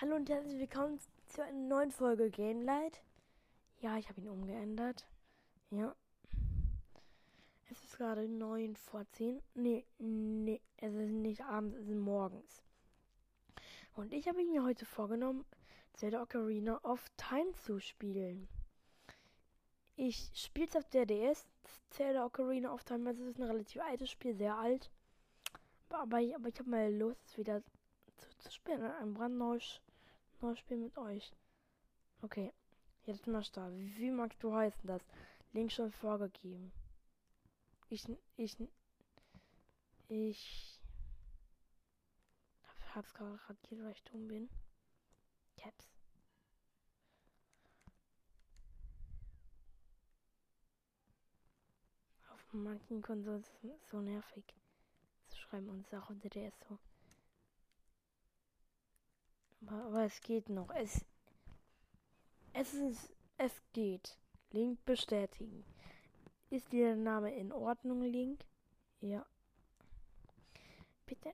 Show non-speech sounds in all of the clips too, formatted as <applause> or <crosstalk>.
Hallo und herzlich willkommen zu einer neuen Folge Gamelight. Ja, ich habe ihn umgeändert. Ja. Es ist gerade 9 vor 10. Nee, nee, es ist nicht abends, es ist morgens. Und ich habe mir heute vorgenommen, Zelda Ocarina of Time zu spielen. Ich spiele es auf der DS, Zelda Ocarina of Time. Also es ist ein relativ altes Spiel, sehr alt. Aber, ich, aber ich habe mal Lust, wieder zu, spielen. Ein brandneues neues Spiel mit euch. Okay, jetzt mal starten. Wie, wie magst du heißen das? Link schon vorgegeben. Ich, ich, ich hab's gerade radiert, weil ich dumm bin. Caps. Auf manchen Konsolen ist es so nervig zu schreiben und der ist so. Aber, es geht noch. Es, es ist, es geht. Link bestätigen. Ist der Name in Ordnung, Link? Ja. Bitte.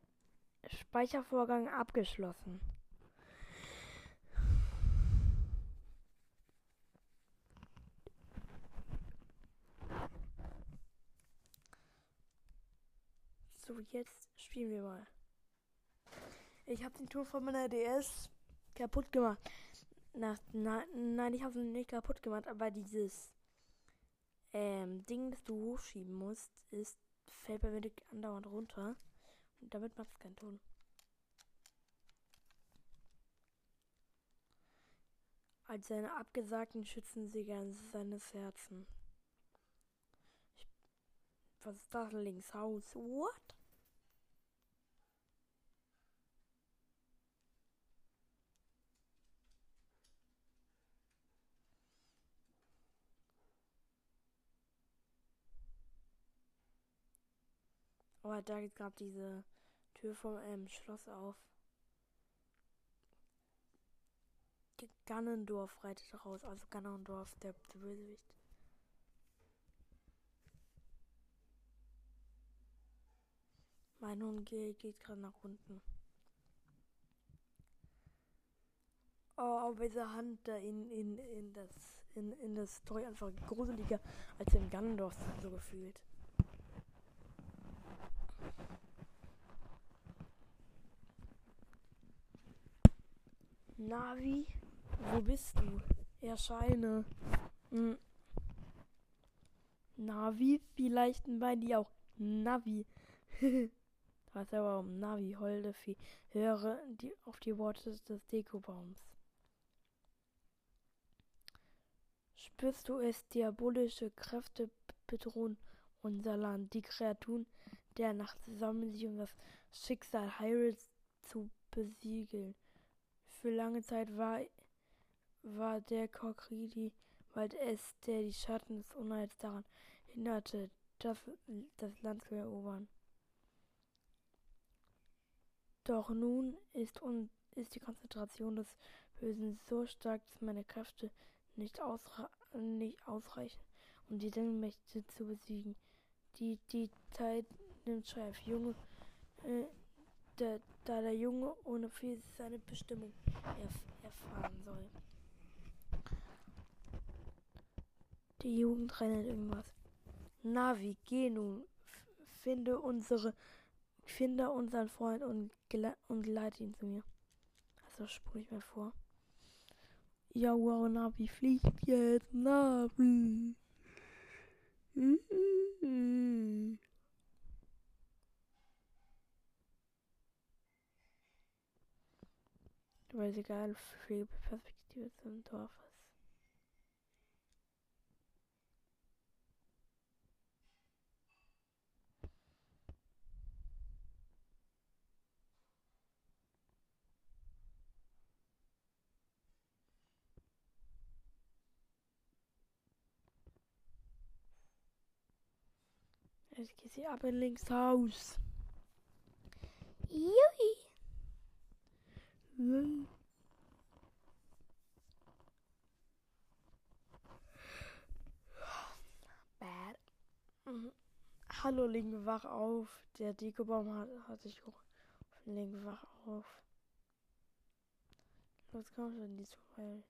Speichervorgang abgeschlossen. So, jetzt spielen wir mal. Ich habe den Ton von meiner DS kaputt gemacht. Nach, na, nein, ich habe ihn nicht kaputt gemacht, aber dieses ähm, Ding, das du hochschieben musst, ist, fällt bei mir andauernd runter. Und damit macht es keinen Ton. Als seine Abgesagten schützen sie gern seines Herzen. Ich, was ist das links Haus? What? Oh, da geht gerade diese Tür vom ähm, Schloss auf. Gannendorf reitet raus, also Gannendorf, der, der Bösewicht. Mein Hund geht, geht gerade nach unten. Oh, aber diese Hand da in, in, in das in, in das Story einfach gruseliger als in Gannendorf so gefühlt. Navi, wo bist du? Erscheine. Hm. Navi, vielleicht bei dir auch. Navi. <laughs> Was aber um Navi, holde Vieh. Höre die, auf die Worte des Dekobaums. Spürst du es, diabolische Kräfte bedrohen unser Land, die Kreaturen der Nacht sammeln sich, um das Schicksal Hyrule's zu besiegeln. Für lange Zeit war, war der Kokridi Wald es, der die Schatten des Unheils daran hinderte, das, das Land zu erobern. Doch nun ist, un, ist die Konzentration des Bösen so stark, dass meine Kräfte nicht, ausra nicht ausreichen, um die Dämmermächte zu besiegen. Die, die Zeit nimmt Schreif. Junge, äh, der, da der Junge ohne viel seine Bestimmung erf erfahren soll. Die Jugend rennt irgendwas. Navi, geh nun, finde unsere, finde unseren Freund und, und leite ihn zu mir. Also spule ich mir vor. Ja, wow, Navi fliegt jetzt, Navi. Weil sie geil für Perspektive zum Dorf ist. Jetzt geht sie ab in links Haus. Jui. Bad. Mhm. Hallo Link, wach auf. Der Dekobaum hat, hat sich hoch. Link, wach auf. Was kommt denn die Tutorial?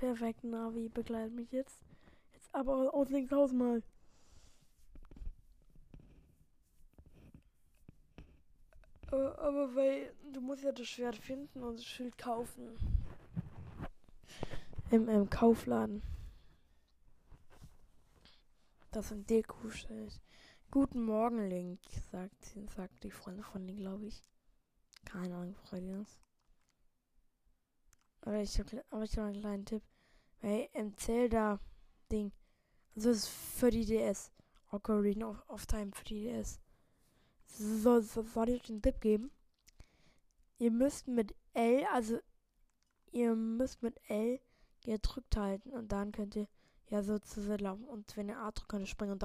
Perfekt, Navi begleitet mich jetzt. Jetzt aber aus Linkshaus mal. Aber, aber weil du musst ja das Schwert finden und das Schild kaufen. Im, im Kaufladen. Das ein Deko-Schild. Guten Morgen, Link, sagt, sagt die Freundin von dir, glaube ich. Keine Ahnung, Freunde. Aber ich habe aber ich hab einen kleinen Tipp. Weil im Zelda-Ding, also ist für die DS. Ocarina of, of Time für die DS. So, so, soll ich euch einen Tipp geben? Ihr müsst mit L, also ihr müsst mit L gedrückt halten und dann könnt ihr ja so zusammenlaufen. Und wenn ihr A drückt, könnt ihr springen und,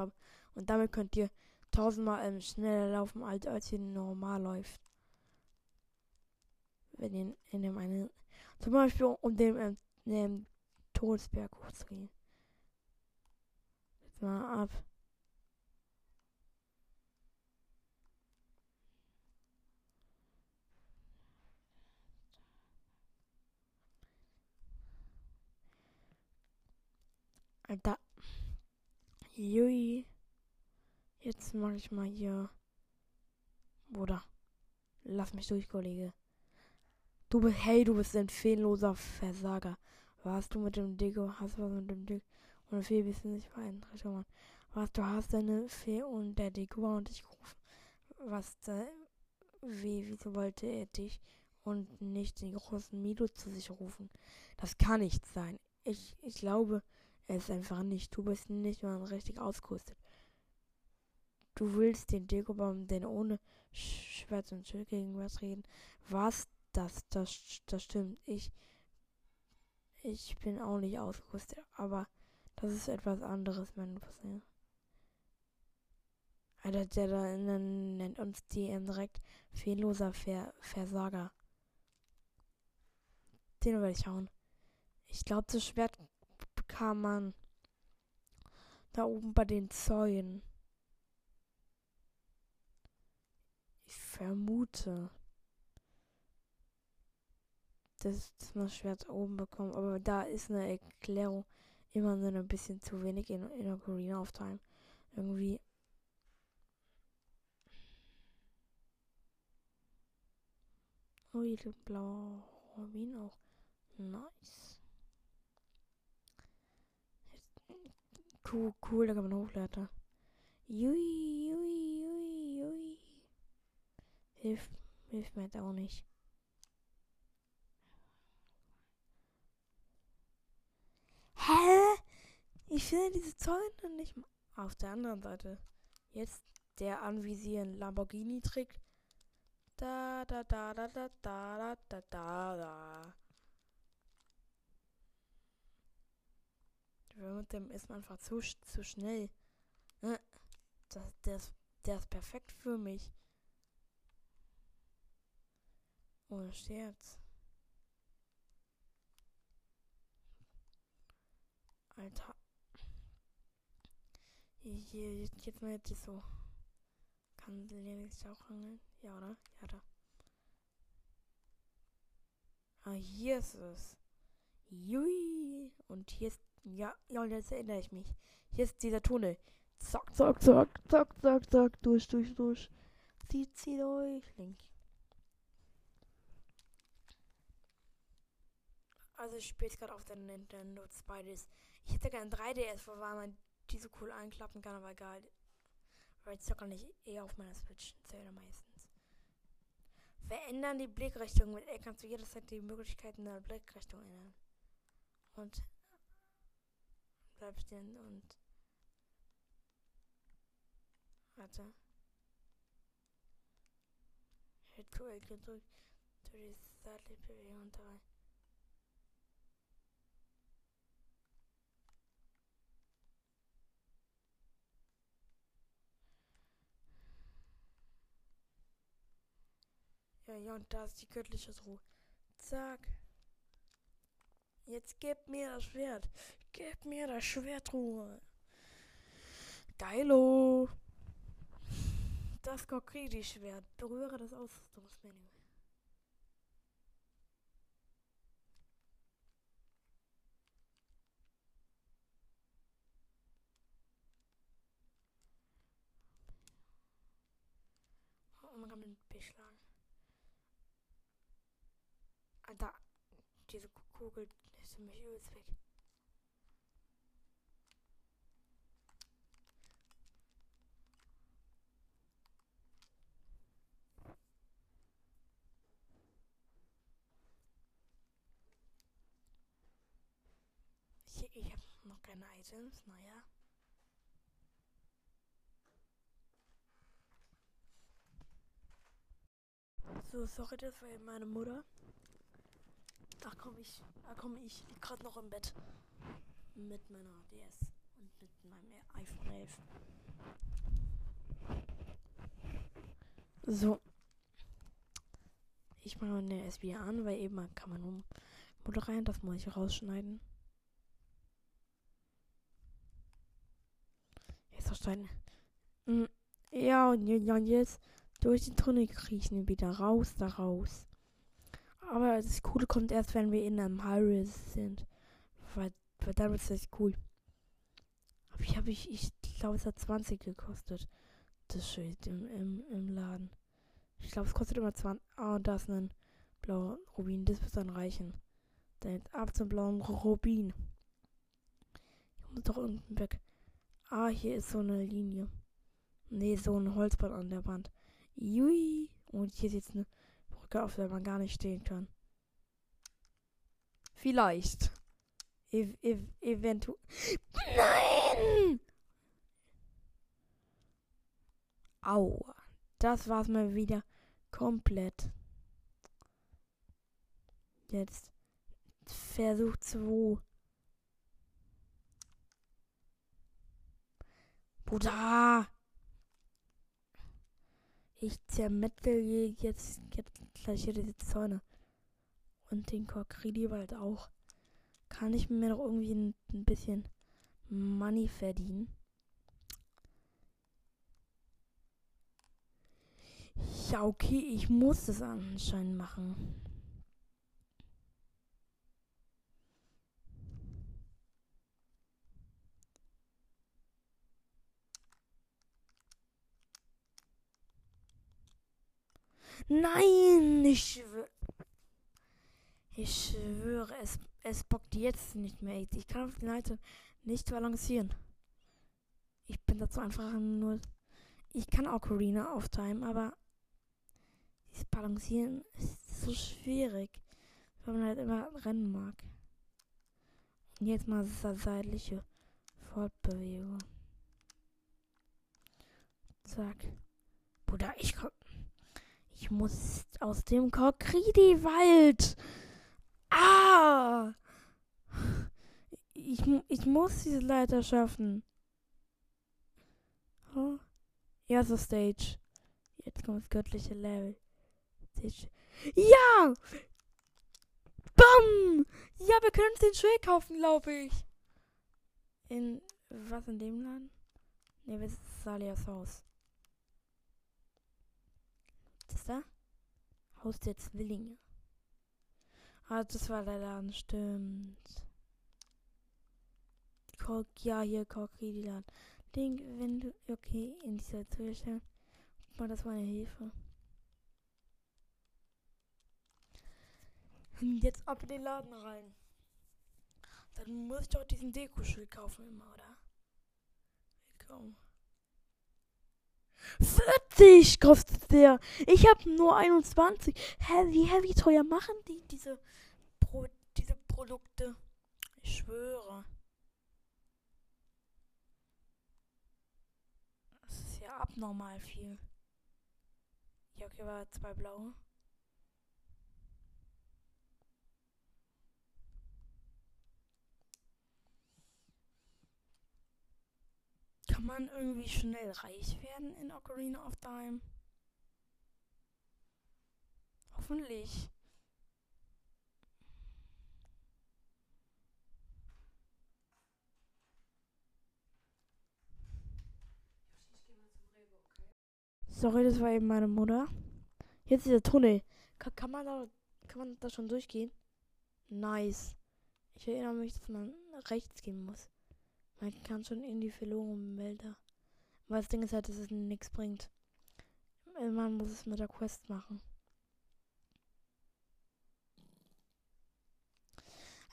und damit könnt ihr tausendmal ähm, schneller laufen, als, als ihr normal läuft. Wenn ihr in dem einen, zum Beispiel um den, ähm, den Todesberg hochzugehen. Jetzt mal ab. Alter. Jui. Jetzt mache ich mal hier. Bruder. Lass mich durch, Kollege. Du bist, hey, du bist ein fehlloser Versager. Was du mit dem Deko hast, was mit dem Deko und Fee bist du nicht beeinträchtigt, Mann. Was du hast, deine Fee und der Deko und dich gerufen. Was da, wie, wieso wollte er dich und nicht den großen Milo zu sich rufen? Das kann nicht sein. Ich, ich glaube, er ist einfach nicht. Du bist nicht mal richtig ausgerüstet. Du willst den Dekobaum denn ohne Schwert und Schild gegen was reden. Was? Das, das, das stimmt. Ich, ich bin auch nicht ausgerüstet, aber das ist etwas anderes, mein Cousin. Alter, der da nennt uns die direkt fehlloser Ver Versager. Den werde ich hauen. Ich glaube, das Schwert kann man da oben bei den Zäunen. Ich vermute, dass, dass man das Schwert oben bekommt, aber da ist eine Erklärung immer so ein bisschen zu wenig in, in Ocarina of Time. Irgendwie. Oh, hier blauer Rubin auch. Nice. Cool, cool, da kann man hochladen. Jui, jui, jui, jui. Hilft, hilft mir jetzt auch nicht. Hä? Ich finde diese Zäune nicht auf der anderen Seite. Jetzt der anvisieren Lamborghini-Trick. Da, da, da, da, da, da, da, da, da. Mit dem ist man einfach zu, zu schnell. Ne? Das, ist, der ist perfekt für mich. Ohne Scherz. Alter. Hier, jetzt, jetzt mal jetzt so. Kann Lennox auch angeln? Ja, oder? Ja, da. Ah, hier ist es. Jui. Und hier ist ja, ja, und jetzt erinnere ich mich. Hier ist dieser Tunnel. Zack, zack, zack, zack, zack, zack, durch, durch, durch. Zieh, zieh durch, Link. Also ich spiele gerade auf der Nintendo 2DS. Ich hätte gerne 3DS, weil man die so cool einklappen kann, aber egal. Weil ich zocke nicht eher auf meiner Switch. Zähler meistens. Verändern die Blickrichtung. Mit L kannst du jederzeit die Möglichkeiten der Blickrichtung ändern. Und bleib stehen und. Warte. Hält QL gedrückt. Du die seitliche Bewegung dabei. Okay, ja, und da ist die göttliche Truhe. Zack. Jetzt gib mir das Schwert. Gib mir das Schwertruhe. Geilo. Das Kokridi-Schwert. Berühre das Ausrüstungsmenü. Und man kann mit B schlagen. Ah, da. Diese Kugel ist mich übelst weg. Ich, ich habe noch keine Items, naja. So, sorry, das war meine Mutter. Ach komm, ich, ach komm, ich lieg gerade noch im Bett. Mit meiner DS und mit meinem iPhone 11. So. Ich mache eine SB an, weil eben kann man Mutter rein, das muss ich rausschneiden. Jetzt verstanden. Mm, Ja, und jetzt durch die Tunnel kriechen wieder raus, da raus. Aber das Coole kommt erst, wenn wir in einem Hyrule sind. Weil, weil dann wird es cool. Aber ich habe ich, ich glaube, es hat 20 gekostet. Das Schild im, im, im Laden. Ich glaube, es kostet immer 20. Ah, und da ist ein blauer Rubin. Das wird dann reichen. Dann jetzt ab zum blauen Rubin. Ich muss doch unten weg. Ah, hier ist so eine Linie. Nee, so ein Holzband an der Wand. Jui. Und hier ist jetzt eine Auf der man gar nicht stehen kann. Vielleicht. Ev ev eventuell. Nein! Aua. Das war's mal wieder komplett. Jetzt Versuch 2. Bruder! Ich zermettel jetzt, jetzt gleich hier diese Zäune. Und den Kokridi-Wald auch. Kann ich mir noch irgendwie ein, ein bisschen Money verdienen? Ja, okay, ich muss es anscheinend machen. Nein, ich schwöre. Ich schwöre, es, es bockt jetzt nicht mehr. Ich kann auf den Leiter nicht balancieren. Ich bin dazu einfach nur. Ich kann Ocarina auf Time, aber dieses Balancieren ist so schwierig, weil man halt immer rennen mag. Und jetzt mal seitliche Fortbewegung. Zack. Bruder, ich komm. Ich muss aus dem Kokridi-Wald. Ah! Ich, ich muss diese Leiter schaffen. Oh. Erste Stage. Jetzt kommt das göttliche Level. Stage. Ja! Bam! Ja, wir können uns den Schild kaufen, glaube ich. In, was in dem Laden? Ne, das ist Salias Haus. Das da? Haus der Zwillinge. Ah, das war der Laden, stimmt. Kok, ja, hier, Kokridilan. Ding, wenn du, okay, in dieser Zustand. Guck mal, das war eine Hilfe. Hm, Jetzt ab in den Laden rein. Dann muss ich doch diesen Dekoschild kaufen immer, oder? Willkommen. 40 kostet der. Ich habe nur 21. Hä, wie, hä, wie teuer machen die diese, Pro, diese Produkte? Ich schwöre. Das ist ja abnormal viel. Ja, okay, war zwei blaue. Kann man irgendwie schnell reich werden in Ocarina of Time? Hoffentlich. Sorry, das war eben meine Mutter. Jetzt dieser Tunnel. Kann, kann, man da, kann man da schon durchgehen? Nice. Ich erinnere mich, dass man rechts gehen muss. Man kann schon in die verlorenen Wälder. Aber das Ding ist halt, dass es nichts bringt. Man muss es mit der Quest machen.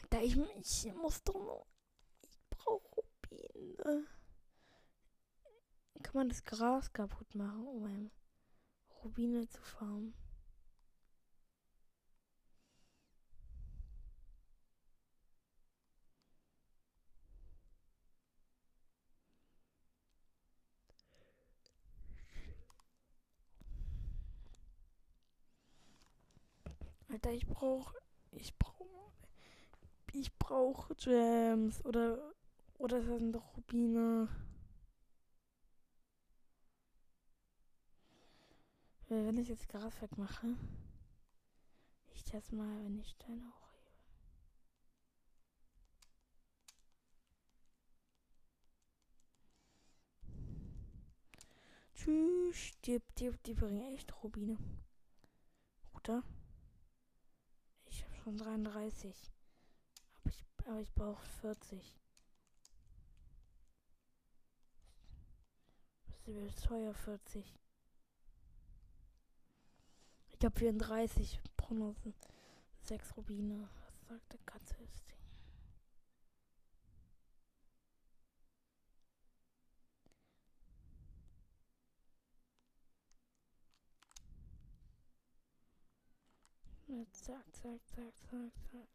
Da ich, ich muss doch noch. Ich brauche Rubine. Kann man das Gras kaputt machen, um Rubine zu farmen? Alter, ich brauche. Ich brauche. Ich brauche Gems. Oder. Oder das sind doch Rubine. Wenn ich jetzt Gras wegmache. Ich das mal, wenn ich Steine hochhebe. Tschüss. Die, die, die bringen echt Rubine. Oder? Schon 33. Aber ich, aber ich brauche 40. Das ist teuer 40. Ich habe 34 Prognosen. 6 Rubine. Was sagt der Katze ist Ding? Zack, zack, zack, zack, zack.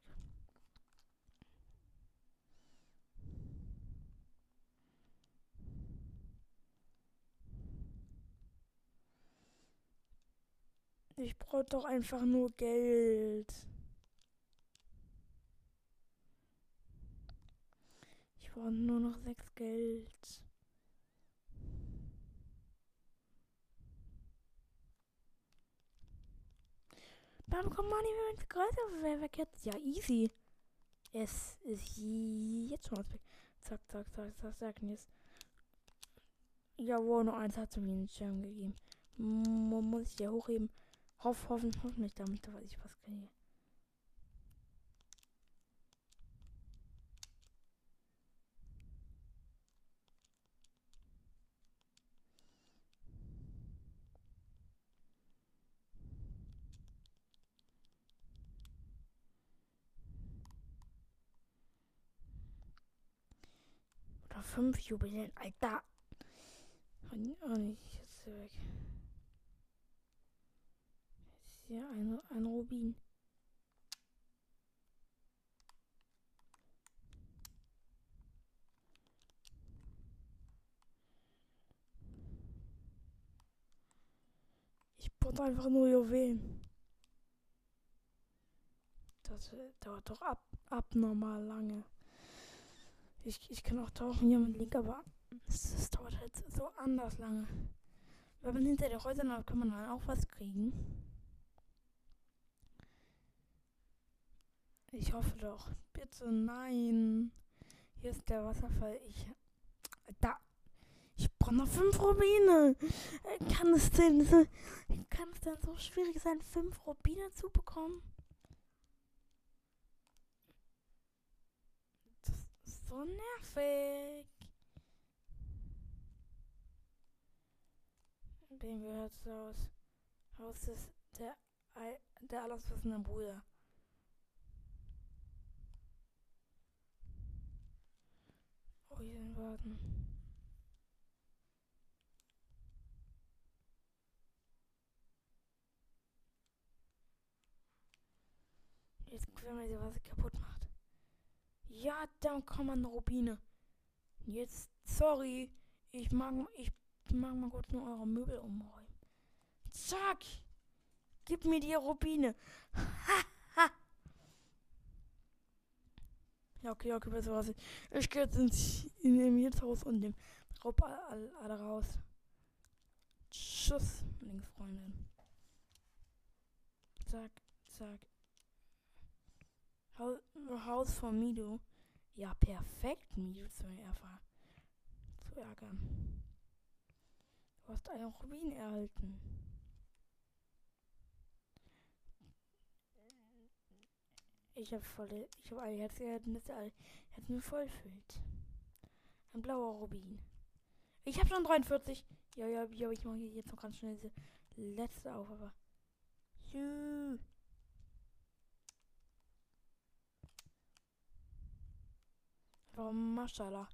Ich brauche doch einfach nur Geld. Ich brauche nur noch sechs Geld. Dann kommt Money, wenn wäre, weg jetzt. Ja, easy. Es ist jetzt schon was weg. Zack, zack, zack, zack, zack. Und jetzt. Jawohl, nur eins hat zu mir einen Schirm gegeben. M muss ich hier hochheben. Hoff, hoffen, hoffentlich damit, dass ich was kriege. Fünf Jubiläen, Alter. Oh, nicht, jetzt weg. Ist hier ein, ein Rubin. Ich brauche einfach nur Juwelen. Das dauert doch ab, abnormal lange. Ich, ich kann auch tauchen hier mit Link, aber es, dauert halt so anders lange. Wenn man hinter der Häuser läuft, kann man dann auch was kriegen. Ich hoffe doch. Bitte nein. Hier ist der Wasserfall. Ich. Da. Ich brauche noch fünf Rubine. Kann es denn so. Kann es denn so schwierig sein, fünf Rubine zu bekommen? So nervig. Wem gehört es aus? Haus ist der, der alleswissende Bruder. Oh, hier sind Warten. Jetzt gucken wir, was kaputt macht. Ja, dann kommt eine Rubine. Jetzt, sorry. Ich mag, ich mag mal kurz nur eure Möbel umräumen. Zack! Gib mir die Rubine. Ha, <laughs> ha. Ja, okay, okay, besser was. Ich, ich gehe jetzt ins, in dem Mietshaus und dem Raub alle, alle raus. Tschüss, Linksfreundin. zack, zack. Haus, von Mido. Ja, perfekt, Mido zu erfahren. Zu ärgern. Du hast einen Rubin erhalten. Ich habe voll, ich habe ein Herz, Herz mir voll füllt. Ein blauer Rubin. Ich habe schon 43. Ja, ja, ja, ich mache jetzt noch ganz schnell diese letzte auf, aber. Juhu. Warum Maschallah?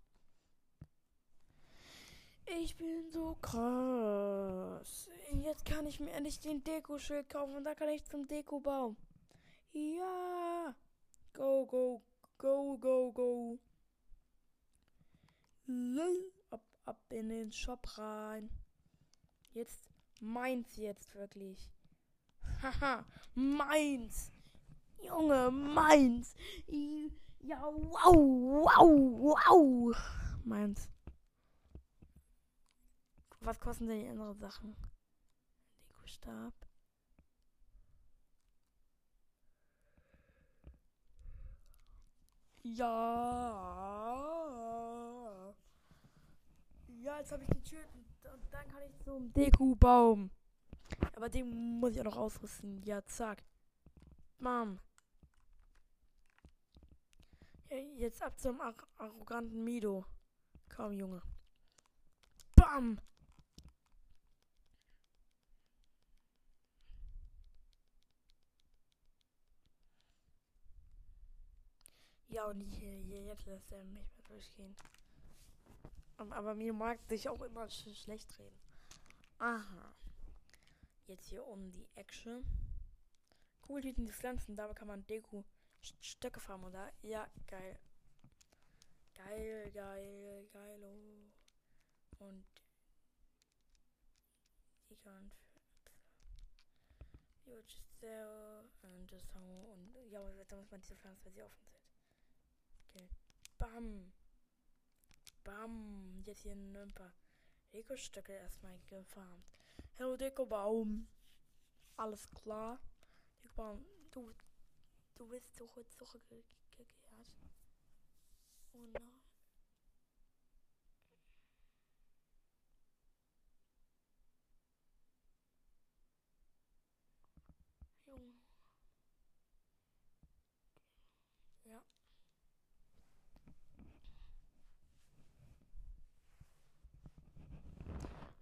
Ich bin so krass. Jetzt kann ich mir endlich den Deko-Schild kaufen und da kann ich zum Deko-Baum. Ja. Go, go, go, go, go. Ab, ab in den Shop rein. Jetzt meins jetzt wirklich. Haha, meins. Junge, meins. Ja, wow, wow, wow. Meins. Was kosten denn die anderen Sachen? Deko-Stab. Ja. Ja, jetzt habe ich die Tür und dann kann ich zum Deko-Baum. Aber den muss ich auch noch ausrüsten. Ja, zack. Mom. Jetzt ab zum ar arroganten Mido. Komm, Junge. Bam. Ja, und hier, hier jetzt lässt er mich mal durchgehen. Aber mir mag sich auch immer sch schlecht reden. Aha. Jetzt hier um die Ecke. Cool, die Pflanzen. Da kann man Deko Stöcke farmen, oder? Ja, geil. Geil, geil, geil. Oh. Und just there und das und ja, da muss man diese Pflanzen, weil sie offen sind. Okay. Bam. Bam. Jetzt hier ein paar Deko-Stöcke erstmal gefarmt. Hallo Deko-Baum. Alles klar. Deko-Baum, du, du bist zurück, zurückgekehrt. Oh nein. Junge. Ja.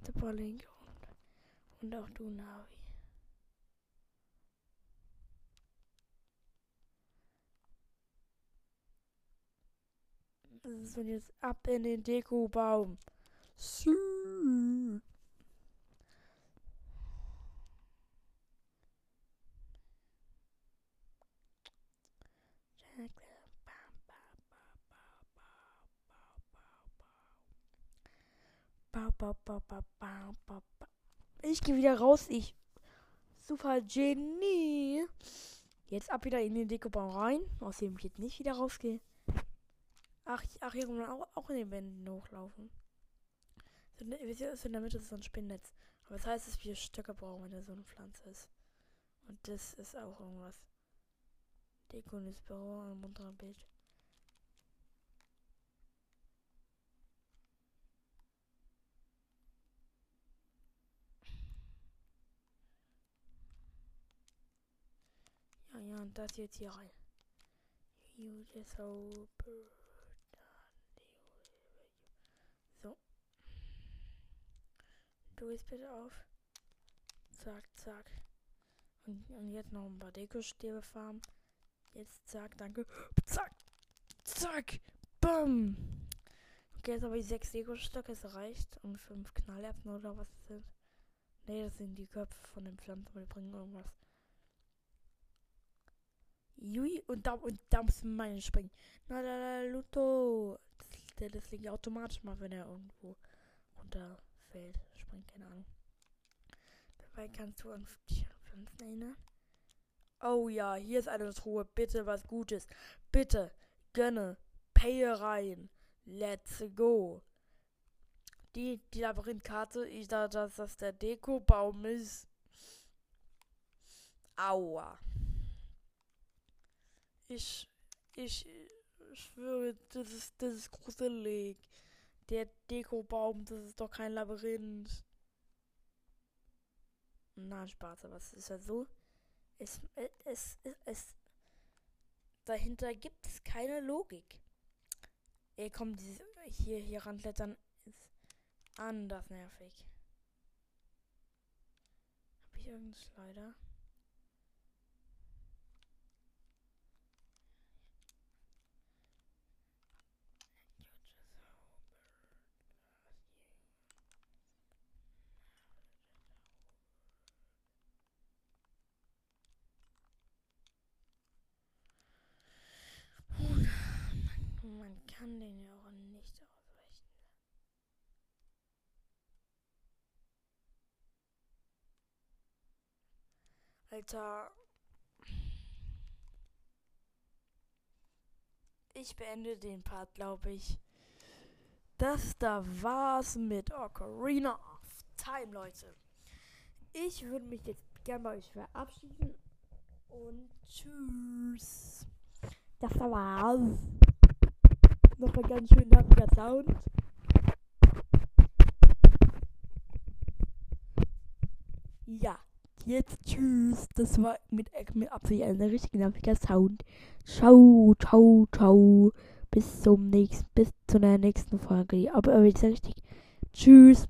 Super Link und, und auch du, Navi. So, jetzt ab in den Dekobaum. Ich gehe wieder raus, ich. Super Genie. Jetzt ab wieder in den Dekobaum rein, aus dem ich jetzt nicht wieder rausgehe. Ach, ach hier kann man auch, auch in den Wänden hochlaufen. So, ihr, in der Mitte ist so ein Spinnnetz. Aber das heißt, dass wir Stöcke brauchen, wenn da so eine Pflanze ist. Und das ist auch irgendwas. Deko das Büro, ein munterer Bild. Ja, ja, und das jetzt hier rein. You just open. So. Du gehst bitte auf. Zack, zack. Und, und jetzt noch ein paar Dekostäbe farmen. Jetzt zack, danke. Zack, zack, bam. Okay, jetzt habe ich sechs Deko-Stöcke, es reicht. Und fünf Knallerbsen oder was das sind. Ne, das sind die Köpfe von den Pflanzen, aber die bringen irgendwas. Jui, und da, und da muss meine springen. Na, da, da, Luto. Das, das liegt automatisch mal, wenn er irgendwo runterfällt. Springt, keine Ahnung. Dabei kannst du an Pflanzen erinnern. Oh ja, hier ist eine Truhe. Bitte was Gutes. Bitte, gönne. Pay rein. Let's go. Die, die Labyrinthkarte, ich dachte, dass das der Dekobaum ist. Aua. Ich, ich, ich schwöre, das ist, das ist gruselig. Der Dekobaum, das ist doch kein Labyrinth. Na, Spaß, aber es ist ja so. Es, es, es, es, dahinter gibt es keine Logik. Ey, komm, dieses, hier, hier ranklettern ist anders nervig. Hab ich irgendeinen Schleider? Man kann den ja auch nicht ausweichen. Alter. Ich beende den Part, glaube ich. Das da war's mit Ocarina of Time, Leute. Ich würde mich jetzt gerne bei euch verabschieden. Und tschüss. Das war's noch ein ganz schön langer Sound. Ja, jetzt tschüss. Das war mit, mit Absicht ein richtig nerviger Sound. Ciao, ciao, ciao. Bis zum nächsten, bis zu der nächsten Folge. Aber, aber jetzt richtig. Tschüss.